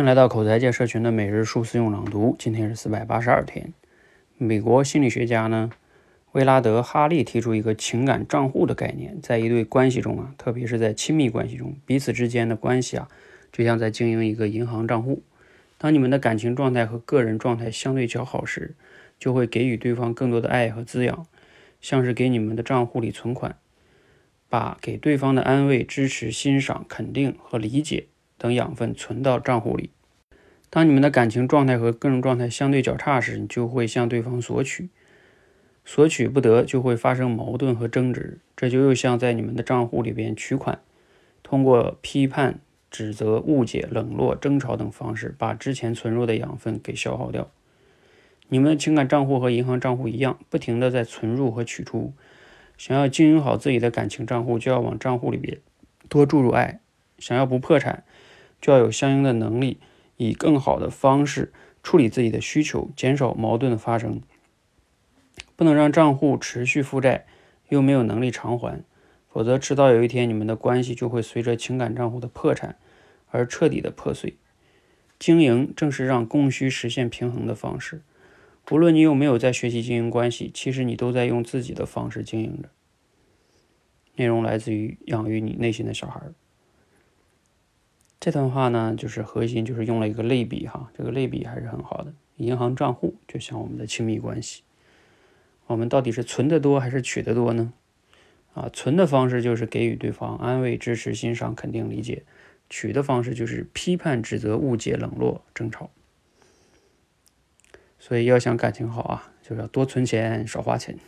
欢迎来到口才界社群的每日数字用朗读，今天是四百八十二天。美国心理学家呢，威拉德·哈利提出一个情感账户的概念，在一对关系中啊，特别是在亲密关系中，彼此之间的关系啊，就像在经营一个银行账户。当你们的感情状态和个人状态相对较好时，就会给予对方更多的爱和滋养，像是给你们的账户里存款，把给对方的安慰、支持、欣赏、肯定和理解等养分存到账户里。当你们的感情状态和个人状态相对较差时，你就会向对方索取，索取不得就会发生矛盾和争执，这就又像在你们的账户里边取款，通过批判、指责、误解、冷落、争吵等方式，把之前存入的养分给消耗掉。你们的情感账户和银行账户一样，不停的在存入和取出。想要经营好自己的感情账户，就要往账户里边多注入爱。想要不破产，就要有相应的能力，以更好的方式处理自己的需求，减少矛盾的发生。不能让账户持续负债，又没有能力偿还，否则迟早有一天，你们的关系就会随着情感账户的破产而彻底的破碎。经营正是让供需实现平衡的方式。无论你有没有在学习经营关系，其实你都在用自己的方式经营着。内容来自于养育你内心的小孩。这段话呢，就是核心就是用了一个类比哈，这个类比还是很好的。银行账户就像我们的亲密关系，我们到底是存的多还是取的多呢？啊，存的方式就是给予对方安慰、支持、欣赏、肯定、理解；取的方式就是批判、指责、误解、冷落、争吵。所以要想感情好啊，就是要多存钱少花钱，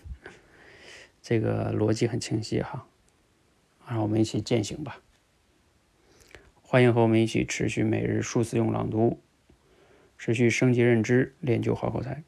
这个逻辑很清晰哈。让我们一起践行吧。欢迎和我们一起持续每日数字用朗读，持续升级认知，练就好口才。